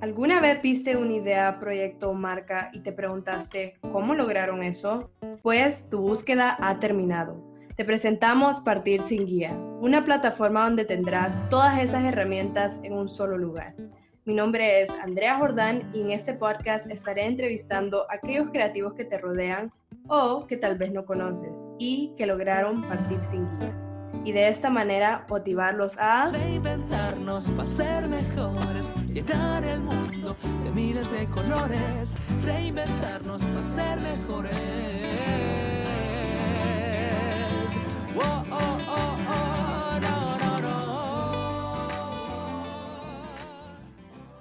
¿Alguna vez viste una idea, proyecto o marca y te preguntaste cómo lograron eso? Pues tu búsqueda ha terminado. Te presentamos Partir sin Guía, una plataforma donde tendrás todas esas herramientas en un solo lugar. Mi nombre es Andrea Jordán y en este podcast estaré entrevistando a aquellos creativos que te rodean o que tal vez no conoces y que lograron partir sin guía. Y de esta manera motivarlos a reinventarnos para ser mejores llenar el mundo de miles de colores, reinventarnos para ser mejores. Oh, oh,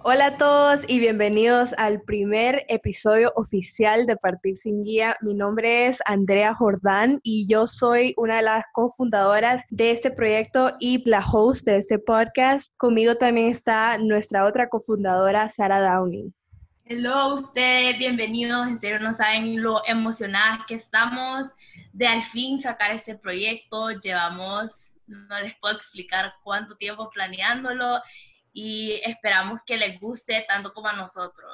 Hola a todos y bienvenidos al primer episodio oficial de Partir sin Guía. Mi nombre es Andrea Jordán y yo soy una de las cofundadoras de este proyecto y la host de este podcast. Conmigo también está nuestra otra cofundadora, Sara Downey. Hello ustedes, bienvenidos. En serio, no saben lo emocionadas que estamos de al fin sacar este proyecto. Llevamos, no les puedo explicar cuánto tiempo planeándolo y esperamos que les guste tanto como a nosotros.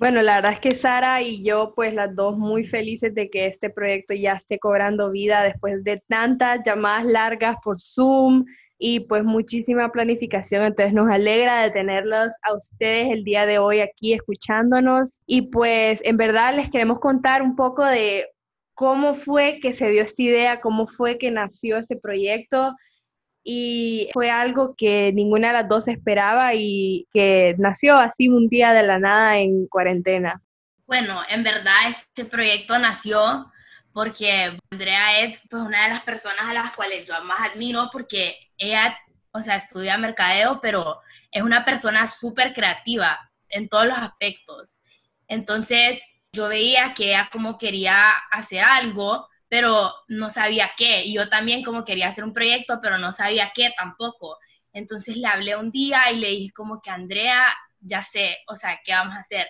Bueno, la verdad es que Sara y yo, pues las dos muy felices de que este proyecto ya esté cobrando vida después de tantas llamadas largas por Zoom y pues muchísima planificación. Entonces nos alegra de tenerlos a ustedes el día de hoy aquí escuchándonos. Y pues en verdad les queremos contar un poco de cómo fue que se dio esta idea, cómo fue que nació este proyecto y fue algo que ninguna de las dos esperaba y que nació así un día de la nada en cuarentena. Bueno, en verdad este proyecto nació porque Andrea es pues, una de las personas a las cuales yo más admiro porque ella, o sea, estudia mercadeo, pero es una persona súper creativa en todos los aspectos. Entonces, yo veía que ella como quería hacer algo, pero no sabía qué. Y yo también como quería hacer un proyecto, pero no sabía qué tampoco. Entonces le hablé un día y le dije como que Andrea, ya sé, o sea, ¿qué vamos a hacer?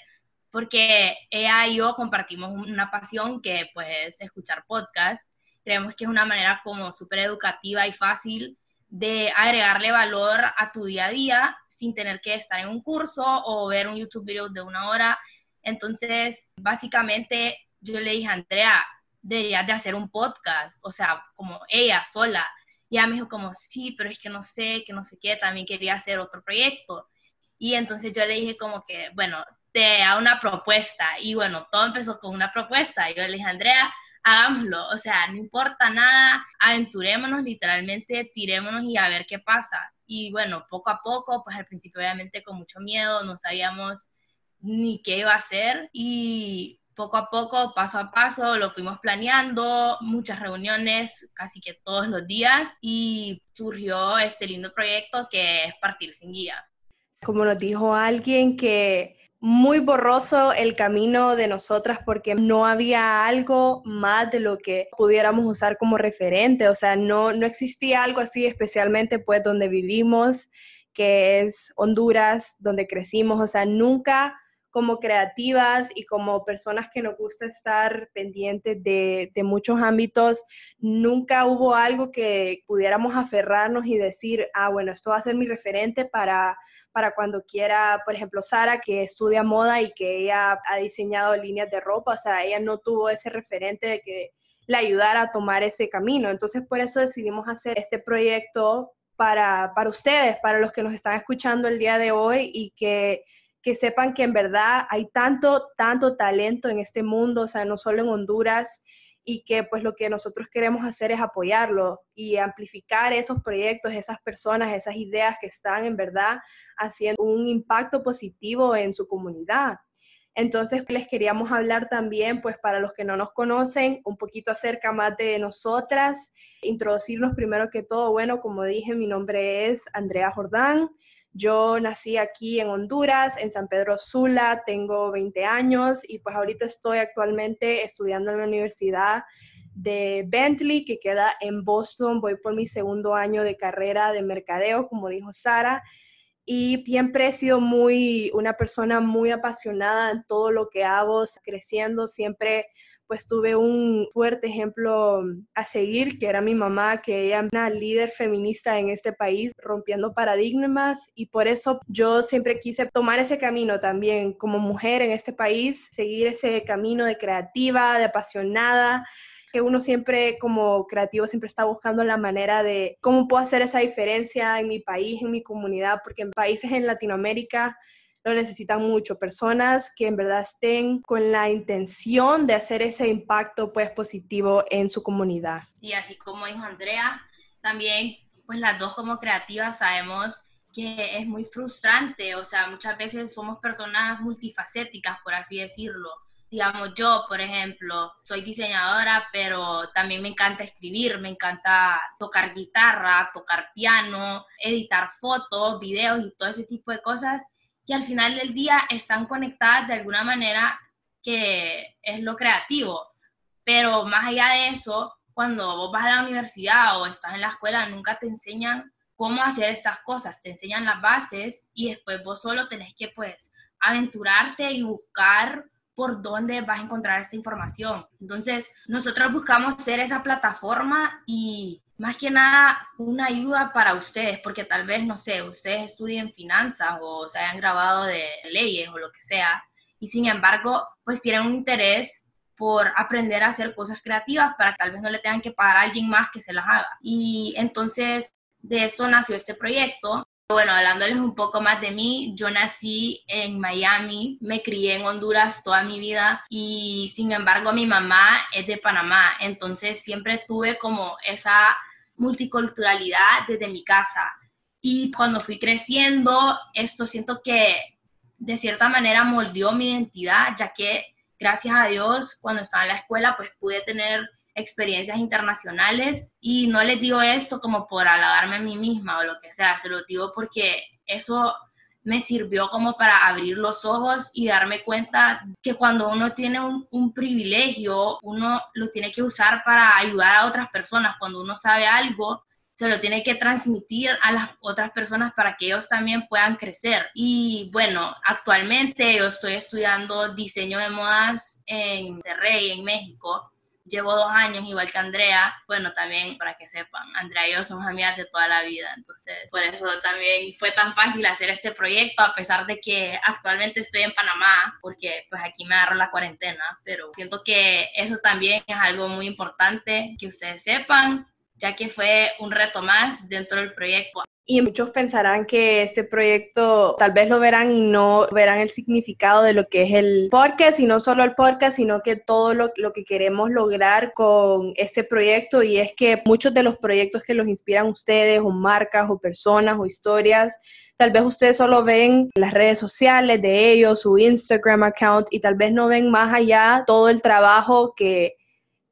Porque ella y yo compartimos una pasión que pues escuchar podcast. Creemos que es una manera como súper educativa y fácil de agregarle valor a tu día a día sin tener que estar en un curso o ver un YouTube video de una hora. Entonces, básicamente yo le dije a Andrea, deberías de hacer un podcast, o sea, como ella sola. Y ella me dijo como, sí, pero es que no sé, que no sé qué, también quería hacer otro proyecto. Y entonces yo le dije como que, bueno, te hago una propuesta. Y bueno, todo empezó con una propuesta. Y yo le dije, Andrea, hagámoslo, o sea, no importa nada, aventurémonos literalmente, tirémonos y a ver qué pasa. Y bueno, poco a poco, pues al principio obviamente con mucho miedo, no sabíamos ni qué iba a hacer y poco a poco, paso a paso, lo fuimos planeando, muchas reuniones casi que todos los días y surgió este lindo proyecto que es Partir sin Guía. Como nos dijo alguien que muy borroso el camino de nosotras porque no había algo más de lo que pudiéramos usar como referente, o sea, no, no existía algo así especialmente pues donde vivimos, que es Honduras, donde crecimos, o sea, nunca como creativas y como personas que nos gusta estar pendientes de, muchos ámbitos, nunca hubo algo que pudiéramos aferrarnos y decir, ah, bueno, esto va a ser mi referente para, para cuando quiera, por ejemplo, Sara, que estudia moda y que ella ha diseñado líneas de ropa, o sea, ella no tuvo ese referente de que la ayudara a tomar ese camino. Entonces, por eso decidimos hacer este proyecto para, para ustedes, para los que nos están escuchando el día de hoy y que que sepan que en verdad hay tanto, tanto talento en este mundo, o sea, no solo en Honduras, y que pues lo que nosotros queremos hacer es apoyarlo y amplificar esos proyectos, esas personas, esas ideas que están en verdad haciendo un impacto positivo en su comunidad. Entonces les queríamos hablar también, pues para los que no nos conocen, un poquito acerca más de nosotras, introducirnos primero que todo. Bueno, como dije, mi nombre es Andrea Jordán, yo nací aquí en Honduras, en San Pedro Sula, tengo 20 años y pues ahorita estoy actualmente estudiando en la Universidad de Bentley, que queda en Boston. Voy por mi segundo año de carrera de mercadeo, como dijo Sara. Y siempre he sido muy, una persona muy apasionada en todo lo que hago, creciendo, siempre pues tuve un fuerte ejemplo a seguir, que era mi mamá, que ella es una líder feminista en este país, rompiendo paradigmas y por eso yo siempre quise tomar ese camino también como mujer en este país, seguir ese camino de creativa, de apasionada que uno siempre como creativo siempre está buscando la manera de cómo puedo hacer esa diferencia en mi país, en mi comunidad, porque en países en Latinoamérica lo necesitan mucho, personas que en verdad estén con la intención de hacer ese impacto pues positivo en su comunidad. Y así como dijo Andrea, también pues las dos como creativas sabemos que es muy frustrante, o sea, muchas veces somos personas multifacéticas, por así decirlo. Digamos, yo, por ejemplo, soy diseñadora, pero también me encanta escribir, me encanta tocar guitarra, tocar piano, editar fotos, videos y todo ese tipo de cosas que al final del día están conectadas de alguna manera que es lo creativo. Pero más allá de eso, cuando vos vas a la universidad o estás en la escuela, nunca te enseñan cómo hacer estas cosas, te enseñan las bases y después vos solo tenés que pues aventurarte y buscar por dónde vas a encontrar esta información. Entonces, nosotros buscamos ser esa plataforma y más que nada una ayuda para ustedes, porque tal vez, no sé, ustedes estudien finanzas o se hayan grabado de leyes o lo que sea, y sin embargo, pues tienen un interés por aprender a hacer cosas creativas para que tal vez no le tengan que pagar a alguien más que se las haga. Y entonces de eso nació este proyecto. Bueno, hablándoles un poco más de mí, yo nací en Miami, me crié en Honduras toda mi vida y sin embargo mi mamá es de Panamá, entonces siempre tuve como esa multiculturalidad desde mi casa. Y cuando fui creciendo, esto siento que de cierta manera moldeó mi identidad, ya que gracias a Dios, cuando estaba en la escuela, pues pude tener experiencias internacionales y no les digo esto como por alabarme a mí misma o lo que sea, se lo digo porque eso me sirvió como para abrir los ojos y darme cuenta que cuando uno tiene un, privilegio, uno lo tiene que usar para ayudar a otras personas. Cuando uno sabe algo, se lo tiene que transmitir a las otras personas para que ellos también puedan crecer. Y bueno, actualmente yo estoy estudiando diseño de modas en Monterrey, en México llevo dos años igual que Andrea, bueno, también para que sepan, Andrea y yo somos amigas de toda la vida, entonces por eso también fue tan fácil hacer este proyecto, a pesar de que actualmente estoy en Panamá, porque pues aquí me agarro la cuarentena, pero siento que eso también es algo muy importante que ustedes sepan, ya que fue un reto más dentro del proyecto. Y muchos pensarán que este proyecto tal vez lo verán y no verán el significado de lo que es el podcast, y no solo el podcast, sino que todo lo, lo, que queremos lograr con este proyecto. Y es que muchos de los proyectos que los inspiran ustedes, o marcas, o personas, o historias, tal vez ustedes solo ven las redes sociales de ellos, su Instagram account, y tal vez no ven más allá todo el trabajo que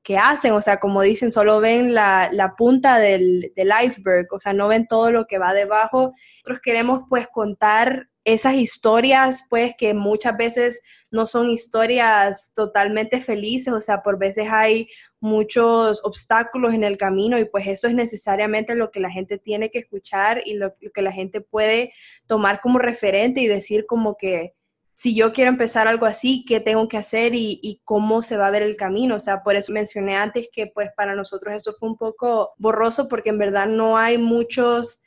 que hacen, o sea, como dicen, solo ven la, punta del, iceberg, o sea, no ven todo lo que va debajo. Nosotros queremos pues contar esas historias, pues que muchas veces no son historias totalmente felices, o sea, por veces hay muchos obstáculos en el camino y pues eso es necesariamente lo que la gente tiene que escuchar y lo que la gente puede tomar como referente y decir como que, si yo quiero empezar algo así, qué tengo que hacer y, cómo se va a ver el camino. O sea, por eso mencioné antes que pues para nosotros eso fue un poco borroso porque en verdad no hay muchos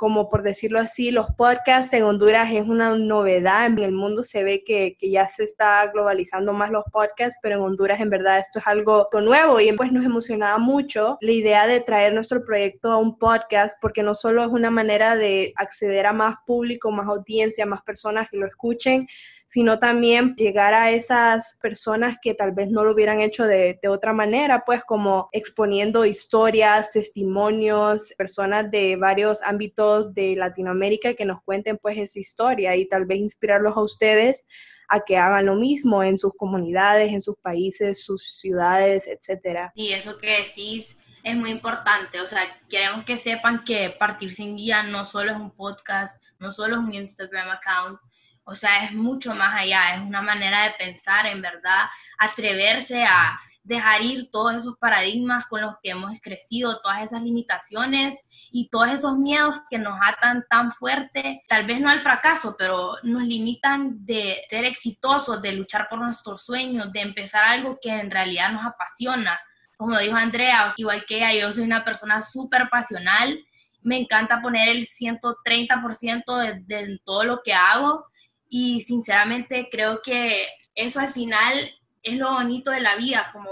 como por decirlo así, los podcasts en Honduras es una novedad. En el mundo se ve que, que, ya se está globalizando más los podcasts, pero en Honduras en verdad esto es algo nuevo y pues nos emocionaba mucho la idea de traer nuestro proyecto a un podcast porque no solo es una manera de acceder a más público, más audiencia, más personas que lo escuchen, sino también llegar a esas personas que tal vez no lo hubieran hecho de, otra manera, pues como exponiendo historias, testimonios, personas de varios ámbitos de Latinoamérica que nos cuenten pues esa historia y tal vez inspirarlos a ustedes a que hagan lo mismo en sus comunidades, en sus países, sus ciudades, etcétera. Y eso que decís es muy importante, o sea, queremos que sepan que Partir sin Guía no solo es un podcast, no solo es un Instagram account, o sea, es mucho más allá, es una manera de pensar, en verdad, atreverse a dejar ir todos esos paradigmas con los que hemos crecido, todas esas limitaciones y todos esos miedos que nos atan tan fuerte, tal vez no al fracaso, pero nos limitan de ser exitosos, de luchar por nuestros sueños, de empezar algo que en realidad nos apasiona. Como dijo Andrea, igual que ella, yo soy una persona súper pasional, me encanta poner el 130% de, de todo lo que hago y sinceramente creo que eso al final es lo bonito de la vida, como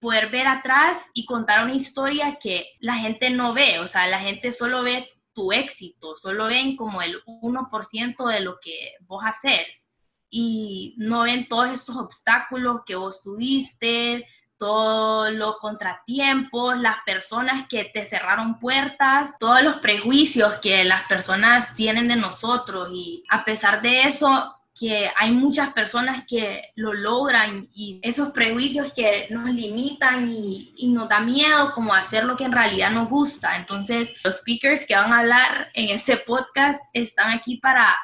poder ver atrás y contar una historia que la gente no ve, o sea, la gente solo ve tu éxito, solo ven como el 1% de lo que vos haces y no ven todos estos obstáculos que vos tuviste, todos los contratiempos, las personas que te cerraron puertas, todos los prejuicios que las personas tienen de nosotros y a pesar de eso que hay muchas personas que lo logran y esos prejuicios que nos limitan y, y, nos da miedo como hacer lo que en realidad nos gusta. Entonces, los speakers que van a hablar en este podcast están aquí para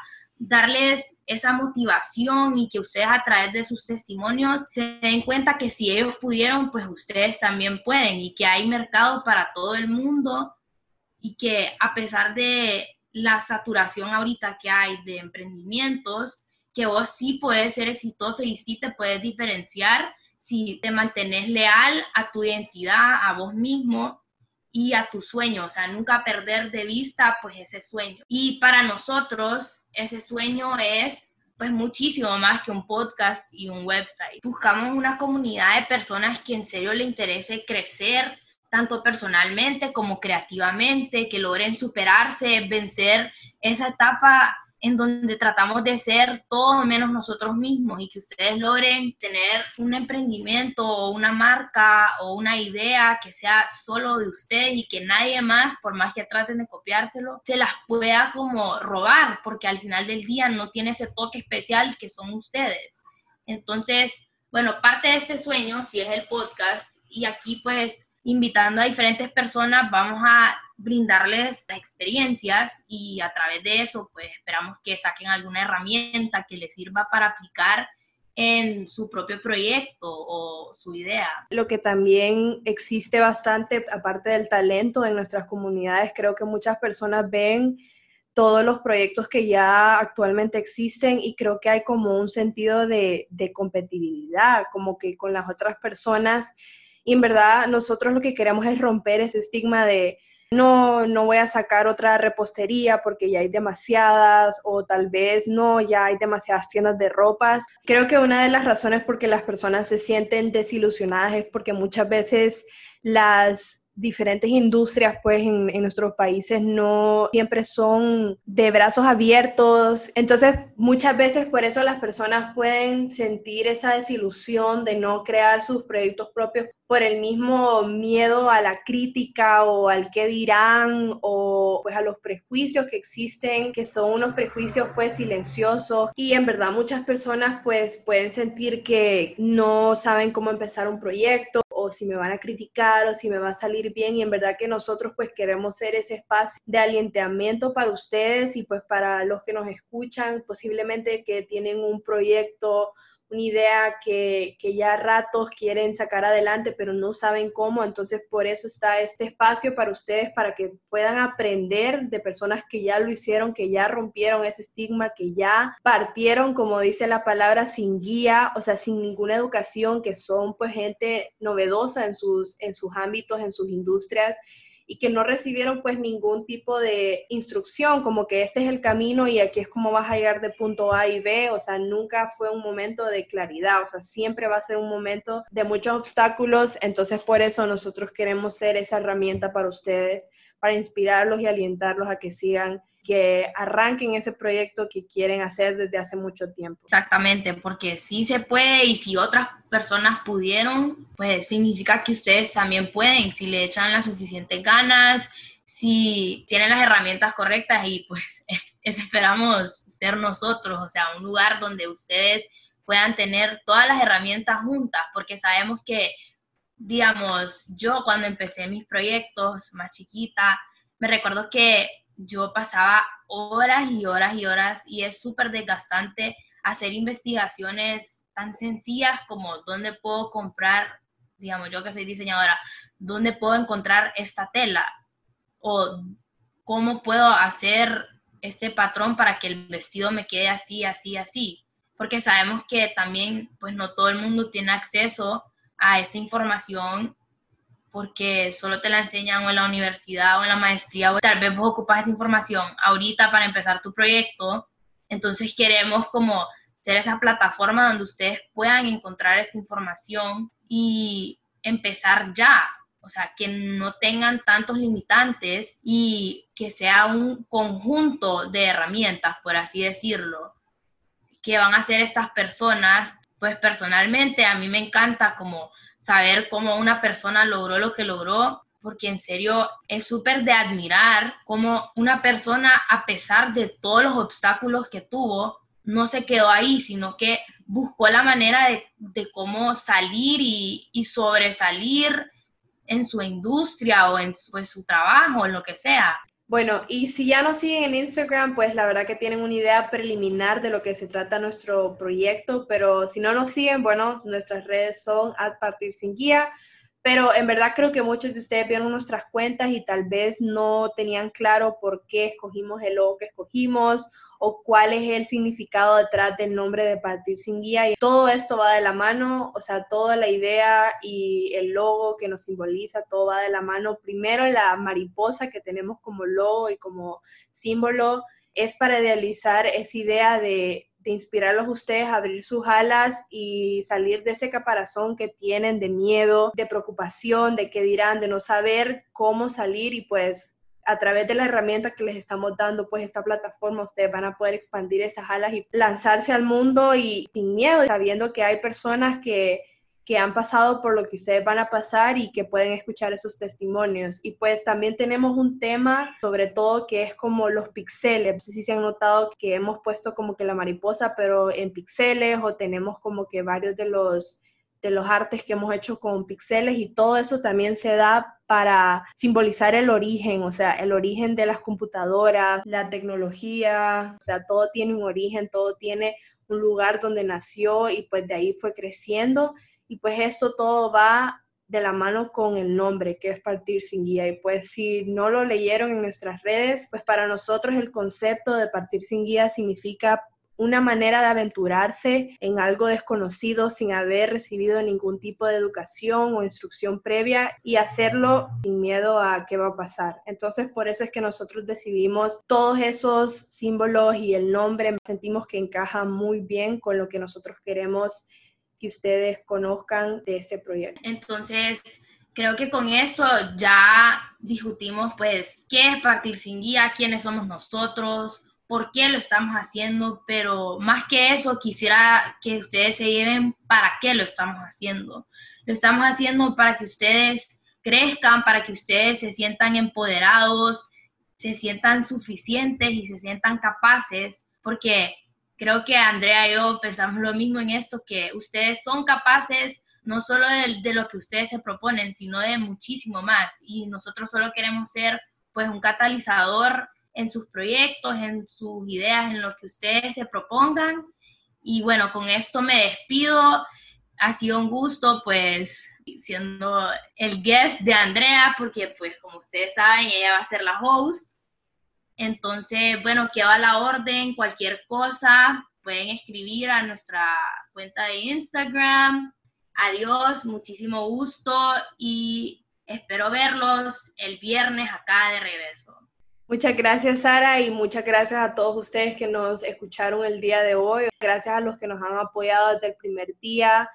darles esa motivación y que ustedes a través de sus testimonios se den cuenta que si ellos pudieron, pues ustedes también pueden y que hay mercado para todo el mundo y que a pesar de la saturación ahorita que hay de emprendimientos, que vos sí puedes ser exitoso y sí te puedes diferenciar si te mantienes leal a tu identidad, a vos mismo y a tu sueño, o sea, nunca perder de vista pues ese sueño. Y para nosotros ese sueño es pues muchísimo más que un podcast y un website. Buscamos una comunidad de personas que en serio le interese crecer tanto personalmente como creativamente, que logren superarse, vencer esa etapa en donde tratamos de ser todo menos nosotros mismos y que ustedes logren tener un emprendimiento o una marca o una idea que sea solo de ustedes y que nadie más, por más que traten de copiárselo, se las pueda como robar, porque al final del día no tiene ese toque especial que son ustedes. Entonces, bueno, parte de este sueño, si es el podcast, y aquí pues invitando a diferentes personas, vamos a brindarles experiencias y a través de eso, pues esperamos que saquen alguna herramienta que les sirva para aplicar en su propio proyecto o su idea. Lo que también existe bastante, aparte del talento en nuestras comunidades, creo que muchas personas ven todos los proyectos que ya actualmente existen y creo que hay como un sentido de, de competitividad, como que con las otras personas. Y en verdad nosotros lo que queremos es romper ese estigma de no, no voy a sacar otra repostería porque ya hay demasiadas o tal vez no, ya hay demasiadas tiendas de ropas. Creo que una de las razones por que las personas se sienten desilusionadas es porque muchas veces las diferentes industrias pues en, en, nuestros países no siempre son de brazos abiertos. Entonces muchas veces por eso las personas pueden sentir esa desilusión de no crear sus proyectos propios por el mismo miedo a la crítica o al qué dirán o pues a los prejuicios que existen, que son unos prejuicios pues silenciosos y en verdad muchas personas pues pueden sentir que no saben cómo empezar un proyecto o si me van a criticar o si me va a salir bien y en verdad que nosotros pues queremos ser ese espacio de alientamiento para ustedes y pues para los que nos escuchan posiblemente que tienen un proyecto una idea que, que, ya ratos quieren sacar adelante, pero no saben cómo. Entonces, por eso está este espacio para ustedes, para que puedan aprender de personas que ya lo hicieron, que ya rompieron ese estigma, que ya partieron, como dice la palabra, sin guía, o sea, sin ninguna educación, que son pues gente novedosa en sus, en sus ámbitos, en sus industrias y que no recibieron pues ningún tipo de instrucción, como que este es el camino y aquí es como vas a llegar de punto A y B, o sea, nunca fue un momento de claridad, o sea, siempre va a ser un momento de muchos obstáculos, entonces por eso nosotros queremos ser esa herramienta para ustedes, para inspirarlos y alientarlos a que sigan que arranquen ese proyecto que quieren hacer desde hace mucho tiempo. Exactamente, porque sí se puede y si otras personas pudieron, pues significa que ustedes también pueden, si le echan las suficientes ganas, si tienen las herramientas correctas y pues esperamos ser nosotros, o sea, un lugar donde ustedes puedan tener todas las herramientas juntas, porque sabemos que, digamos, yo cuando empecé mis proyectos más chiquita, me recuerdo que yo pasaba horas y horas y horas y es súper desgastante hacer investigaciones tan sencillas como dónde puedo comprar digamos, yo que soy diseñadora, ¿dónde puedo encontrar esta tela? O cómo puedo hacer este patrón para que el vestido me quede así, así, así. Porque sabemos que también, pues no todo el mundo tiene acceso a esta información porque solo te la enseñan en la universidad o en la maestría, o tal vez vos ocupas esa información ahorita para empezar tu proyecto, entonces queremos como ser esa plataforma donde ustedes puedan encontrar esa información y empezar ya, o sea, que no tengan tantos limitantes y que sea un conjunto de herramientas, por así decirlo, que van a ser estas personas. Pues personalmente a mí me encanta como saber cómo una persona logró lo que logró, porque en serio es súper de admirar cómo una persona, a pesar de todos los obstáculos que tuvo, no se quedó ahí, sino que buscó la manera de, cómo salir y, sobresalir en su industria o en su, en su trabajo, en lo que sea. Bueno, y si ya nos siguen en Instagram, pues la verdad que tienen una idea preliminar de lo que se trata nuestro proyecto, pero si no nos siguen, bueno, nuestras redes son a partir sin guía, pero en verdad creo que muchos de ustedes vieron nuestras cuentas y tal vez no tenían claro por qué escogimos el logo que escogimos o cuál es el significado detrás del nombre de Partir sin Guía. Y todo esto va de la mano, o sea, toda la idea y el logo que nos simboliza, todo va de la mano. Primero la mariposa que tenemos como logo y como símbolo es para idealizar esa idea de, de inspirarlos ustedes a abrir sus alas y salir de ese caparazón que tienen de miedo, de preocupación, de qué dirán, de no saber cómo salir y pues a través de la herramienta que les estamos dando, pues esta plataforma, ustedes van a poder expandir esas alas y lanzarse al mundo y sin miedo, sabiendo que hay personas que, que han pasado por lo que ustedes van a pasar y que pueden escuchar esos testimonios. Y pues también tenemos un tema, sobre todo, que es como los pixeles. No sé si se han notado que hemos puesto como que la mariposa, pero en pixeles, o tenemos como que varios de los de los artes que hemos hecho con pixeles y todo eso también se da para simbolizar el origen, o sea, el origen de las computadoras, la tecnología, o sea, todo tiene un origen, todo tiene un lugar donde nació y pues de ahí fue creciendo y pues esto todo va de la mano con el nombre, que es Partir sin Guía. Y pues si no lo leyeron en nuestras redes, pues para nosotros el concepto de Partir sin Guía significa una manera de aventurarse en algo desconocido sin haber recibido ningún tipo de educación o instrucción previa y hacerlo sin miedo a qué va a pasar. Entonces, por eso es que nosotros decidimos todos esos símbolos y el nombre, sentimos que encaja muy bien con lo que nosotros queremos que ustedes conozcan de este proyecto. Entonces, creo que con esto ya discutimos pues qué es partir sin guía, quiénes somos nosotros, por qué lo estamos haciendo, pero más que eso, quisiera que ustedes se lleven para qué lo estamos haciendo. Lo estamos haciendo para que ustedes crezcan, para que ustedes se sientan empoderados, se sientan suficientes y se sientan capaces, porque creo que Andrea y yo pensamos lo mismo en esto, que ustedes son capaces no solo de, de lo que ustedes se proponen, sino de muchísimo más. Y nosotros solo queremos ser pues un catalizador en sus proyectos, en sus ideas, en lo que ustedes se propongan. Y bueno, con esto me despido. Ha sido un gusto, pues, siendo el guest de Andrea, porque, pues, como ustedes saben, ella va a ser la host. Entonces, bueno, queda la orden, cualquier cosa, pueden escribir a nuestra cuenta de Instagram. Adiós, muchísimo gusto y espero verlos el viernes acá de regreso. Muchas gracias, Sara, y muchas gracias a todos ustedes que nos escucharon el día de hoy. Gracias a los que nos han apoyado desde el primer día,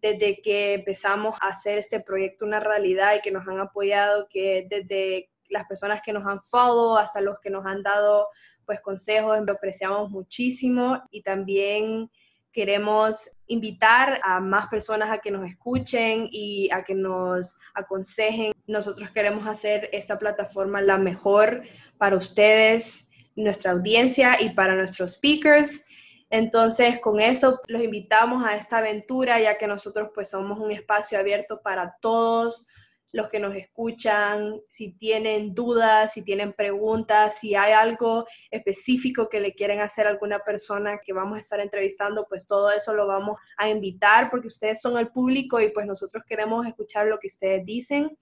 desde que empezamos a hacer este proyecto una realidad y que nos han apoyado, que desde las personas que nos han follow hasta los que nos han dado pues consejos, lo apreciamos muchísimo y también queremos invitar a más personas a que nos escuchen y a que nos aconsejen. Nosotros queremos hacer esta plataforma la mejor para ustedes, nuestra audiencia y para nuestros speakers. Entonces, con eso los invitamos a esta aventura, ya que nosotros pues somos un espacio abierto para todos los que nos escuchan, si tienen dudas, si tienen preguntas, si hay algo específico que le quieren hacer a alguna persona que vamos a estar entrevistando, pues todo eso lo vamos a invitar porque ustedes son el público y pues nosotros queremos escuchar lo que ustedes dicen.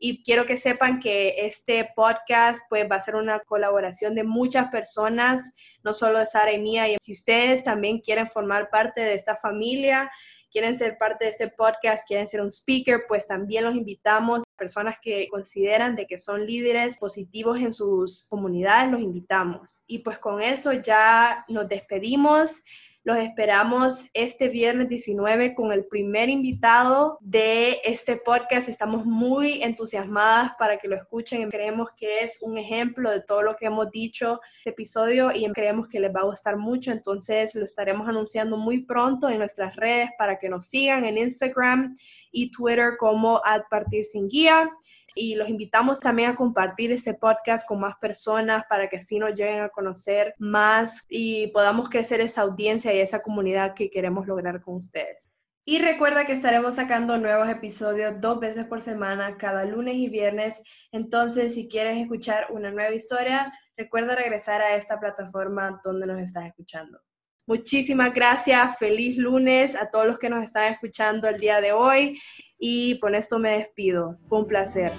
Y quiero que sepan que este podcast pues va a ser una colaboración de muchas personas, no solo de Sara y mía. Y si ustedes también quieren formar parte de esta familia, quieren ser parte de este podcast, quieren ser un speaker, pues también los invitamos. Personas que consideran de que son líderes positivos en sus comunidades, los invitamos. Y pues con eso ya nos despedimos. Los esperamos este viernes 19 con el primer invitado de este podcast. Estamos muy entusiasmadas para que lo escuchen. Creemos que es un ejemplo de todo lo que hemos dicho este episodio y creemos que les va a gustar mucho. Entonces lo estaremos anunciando muy pronto en nuestras redes para que nos sigan en Instagram y Twitter como Ad Partir Sin Guía y los invitamos también a compartir este podcast con más personas para que así nos lleguen a conocer más y podamos crecer esa audiencia y esa comunidad que queremos lograr con ustedes. Y recuerda que estaremos sacando nuevos episodios dos veces por semana, cada lunes y viernes. Entonces, si quieres escuchar una nueva historia, recuerda regresar a esta plataforma donde nos estás escuchando. Muchísimas gracias, feliz lunes a todos los que nos están escuchando el día de hoy y con esto me despido. Fue un placer.